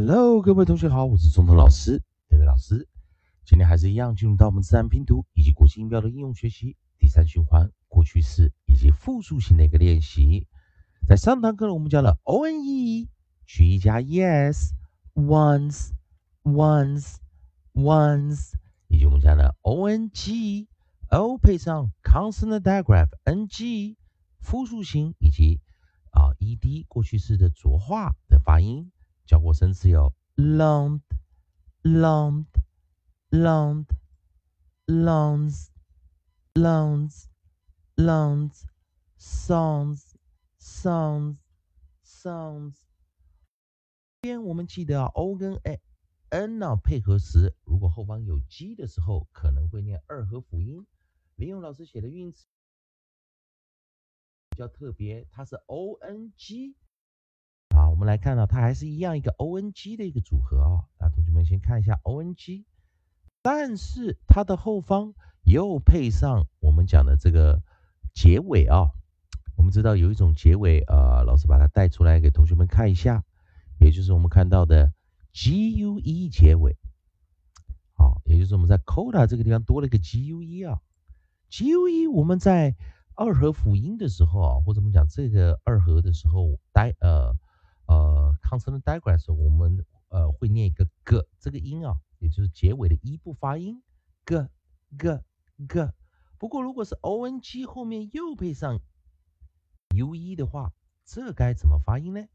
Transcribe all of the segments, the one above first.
Hello，各位同学好，我是中通老师，这位老师。今天还是一样，进入到我们自然拼读以及国际音标的应用学习第三循环，过去式以及复数型的一个练习。在上堂课呢，我们教了 o n e 去一加 e s，once，once，once，以及我们讲的 o n g，o 配上 consonant digraph n g，复数型以及啊 e d 过去式的浊化的发音。教过生词有 long, long, long, longs, longs, longs, songs, sounds, sounds。这边我们记得，o 跟 a n 呢配合时，如果后方有 g 的时候，可能会念二合辅音。林勇老师写的韵词比较特别，它是 o n g。我们来看到它还是一样一个 o n g 的一个组合啊。那同学们先看一下 o n g，但是它的后方又配上我们讲的这个结尾啊。我们知道有一种结尾，呃，老师把它带出来给同学们看一下，也就是我们看到的 g u e 结尾。好，也就是我们在 coda 这个地方多了一个 g u e 啊。g u e 我们在二合辅音的时候啊，或者我们讲这个二合的时候，带呃。呃，consonant digress，我们呃会念一个 g 这个音啊，也就是结尾的一不发音，g g g。不过如果是 o n g 后面又配上 u e 的话，这该怎么发音呢？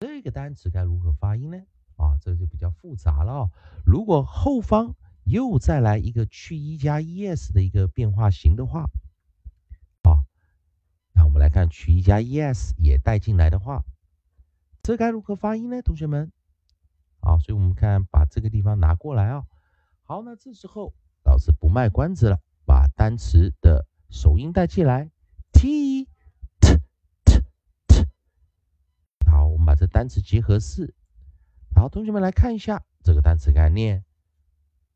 这个单词该如何发音呢？啊，这就比较复杂了啊。如果后方又再来一个去 e 加 e s 的一个变化型的话，啊，那我们来看去 e 加 e s 也带进来的话。这该如何发音呢，同学们？好，所以我们看把这个地方拿过来啊。好，那这时候老师不卖关子了，把单词的首音带进来，t t t t。好，我们把这单词结合式。好，同学们来看一下这个单词概念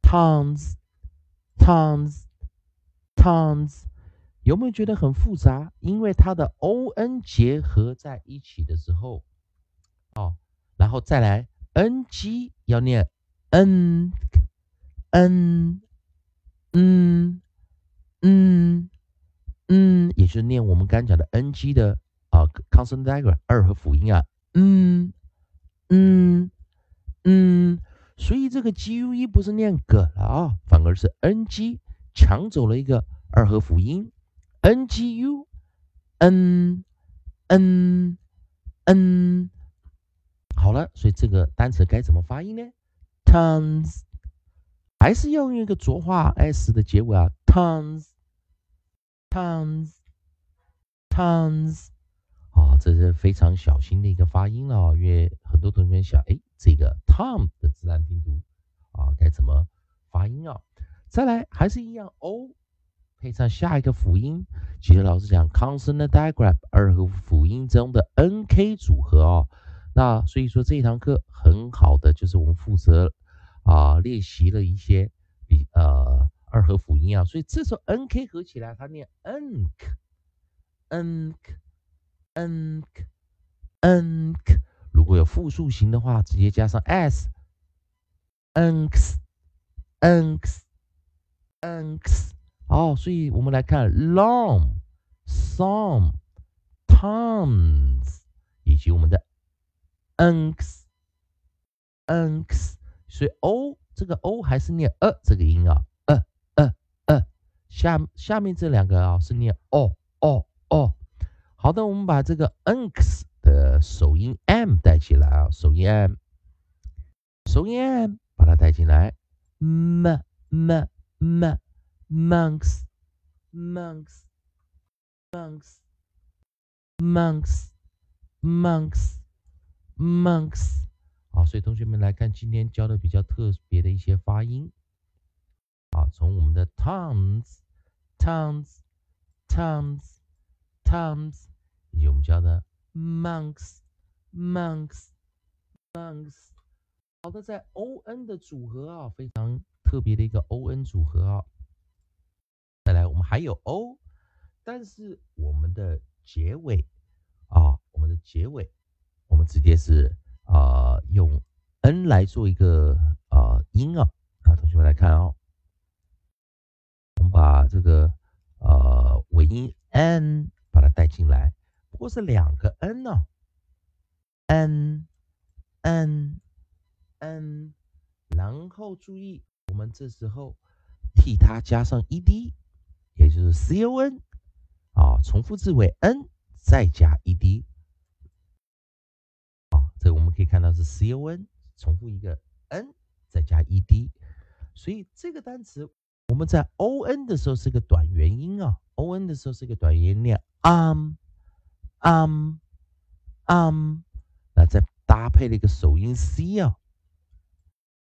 ，tons，tons，tons，有没有觉得很复杂？因为它的 o n 结合在一起的时候。哦，然后再来，n g 要念 n n 嗯嗯嗯，也就是念我们刚讲的 n g 的啊，consonant digraph 二合辅音啊，嗯嗯嗯，所以这个 g u e 不是念 g 了啊，反而是 n g 抢走了一个二合辅音，n g u n n n。好了，所以这个单词该怎么发音呢？tons，还是要用一个浊化 s 的结尾啊，tons，tons，tons，啊，这是非常小心的一个发音了，因为很多同学想，哎，这个 tom 的自然拼读啊，该怎么发音啊？再来，还是一样，o 配上下一个辅音，其实老师讲 consonant digraph 二合辅音中的 n k 组合哦。那所以说这一堂课很好的就是我们负责啊练习了一些比呃二合辅音啊，所以这时候 n k 合起来它念 n k n k n k n k，如果有复数型的话，直接加上 s n x n x n x，好，所以我们来看 long some tons 以及我们的。nx，nx，所以 o 这个 o 还是念呃这个音啊，呃呃呃，下下面这两个啊是念 o o o。好的，我们把这个 nx 的首音 m 带起来啊，首音 m，首音 m 把它带进来，m m m monks monks monks monks monks Monks，好，所以同学们来看今天教的比较特别的一些发音，好，从我们的 towns，towns，towns，towns，以及我们教的 monks，monks，monks，好的，在 o n 的组合啊，非常特别的一个 o n 组合啊，再来，我们还有 o，但是我们的结尾啊，我们的结尾。我们直接是啊用 n 来做一个呃音啊，啊，同学们来看哦，我们把这个呃尾音 n 把它带进来，不过是两个 n 呢，n n n，然后注意我们这时候替它加上 e d，也就是 c o n 啊，重复字尾 n 再加 e d。这我们可以看到是 c o n，重复一个 n 再加 e d，所以这个单词我们在 o n 的时候是个短元音啊，o n 的时候是个短元音，念 um um um，那再搭配了一个首音 c 啊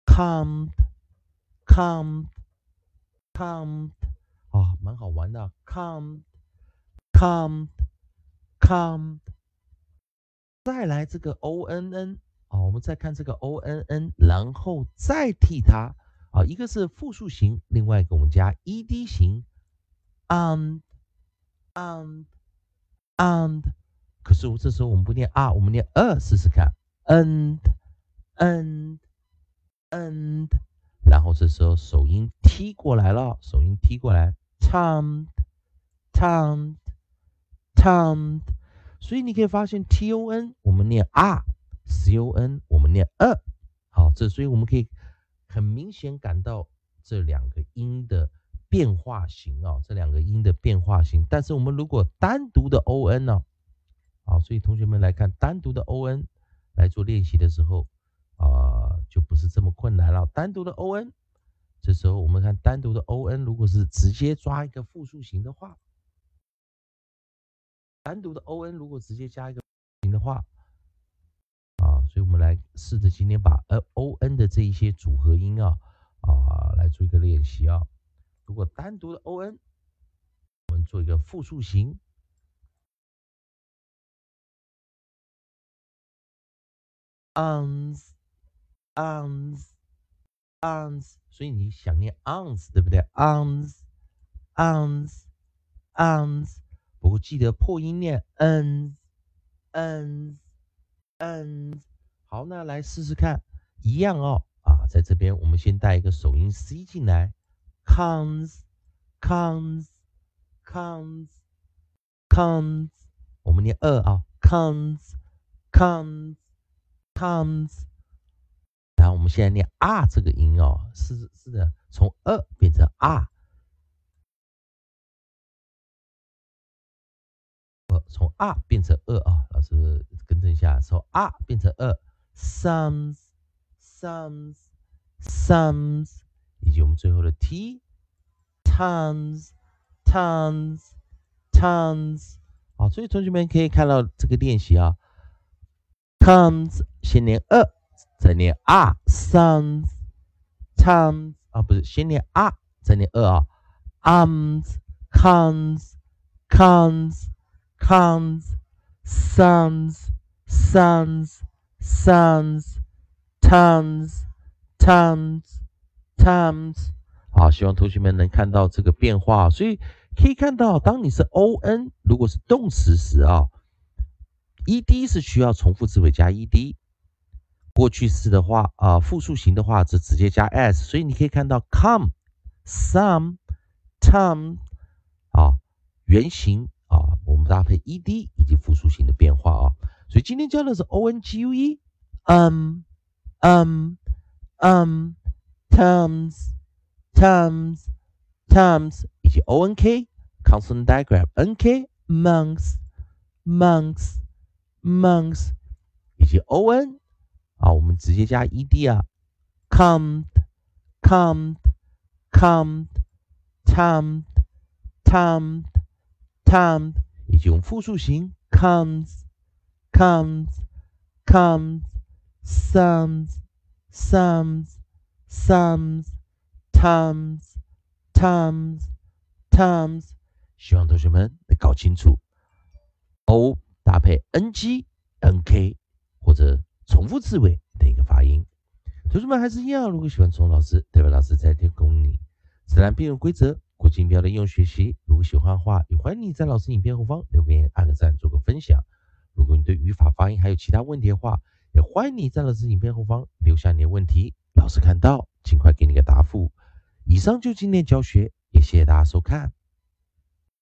，come come come，啊，蛮好玩的，come come come。再来这个 o n n 啊，我们再看这个 o n n，然后再替它啊，一个是复数型，另外一个我们加 e d 型，and and and，可是我这时候我们不念 r，我们念 a，试试看，and and and，然后这时候手音踢过来了，手音踢过来，tongue tongue tongue。所以你可以发现，t o n 我们念 r，c o n 我们念 a，好，这所以我们可以很明显感到这两个音的变化型啊，这两个音的变化型。但是我们如果单独的 o n 呢，好，所以同学们来看单独的 o n 来做练习的时候啊，就不是这么困难了。单独的 o n，这时候我们看单独的 o n，如果是直接抓一个复数型的话。单独的 o n 如果直接加一个型的话，啊，所以我们来试着今天把呃 o n 的这一些组合音啊啊来做一个练习啊。如果单独的 o n，我们做一个复数型，ons，ons，ons，所以你想念 ons 对不对？ons，ons，ons。不过记得破音念嗯嗯嗯，好，那来试试看，一样哦啊，在这边我们先带一个首音 c 进来，comes comes comes comes，我们念二啊，comes comes comes，然后我们现在念 r 这个音哦，是是的，从二变成 r。从 r 变成二啊，老师更正一下，从 r 变成二，sums，sums，sums，以及我们最后的 t，tons，tons，tons，好，所以同学们可以看到这个练习啊，comes 先念二，再念 r，sums，tons，啊不是，先念 r，再念二啊，arms，comes，comes。Comes, sons, sons, sons, tons, tons, tons。好，希望同学们能看到这个变化。所以可以看到，当你是 o n，如果是动词时啊，e d 是需要重复词尾加 e d。过去式的话啊，复数型的话是直接加 s。所以你可以看到 come, some, tom 啊，原型。搭配 ed 以及复数型的变化啊，所以今天教的是 ongue，嗯嗯嗯，terms，terms，terms，以及 onk，consonant diagram，nk，monks，monks，monks，以及 on，啊，我们直接加 ed 啊，come，come，come，come，come。Come 以及用复数形 comes, comes, comes, sums, sums, sums, tums, tums, tums。希望同学们能搞清楚 o 搭配 ng、nk 或者重复字尾的一个发音。同学们还是一样，如果喜欢钟老师，代表老师在提供你自然拼读规则。国际音标的应用学习，不喜欢的话，也欢迎你在老师影片后方留言、按个赞、做个分享。如果你对语法、发音还有其他问题的话，也欢迎你在老师影片后方留下你的问题，老师看到尽快给你个答复。以上就今天教学，也谢谢大家收看。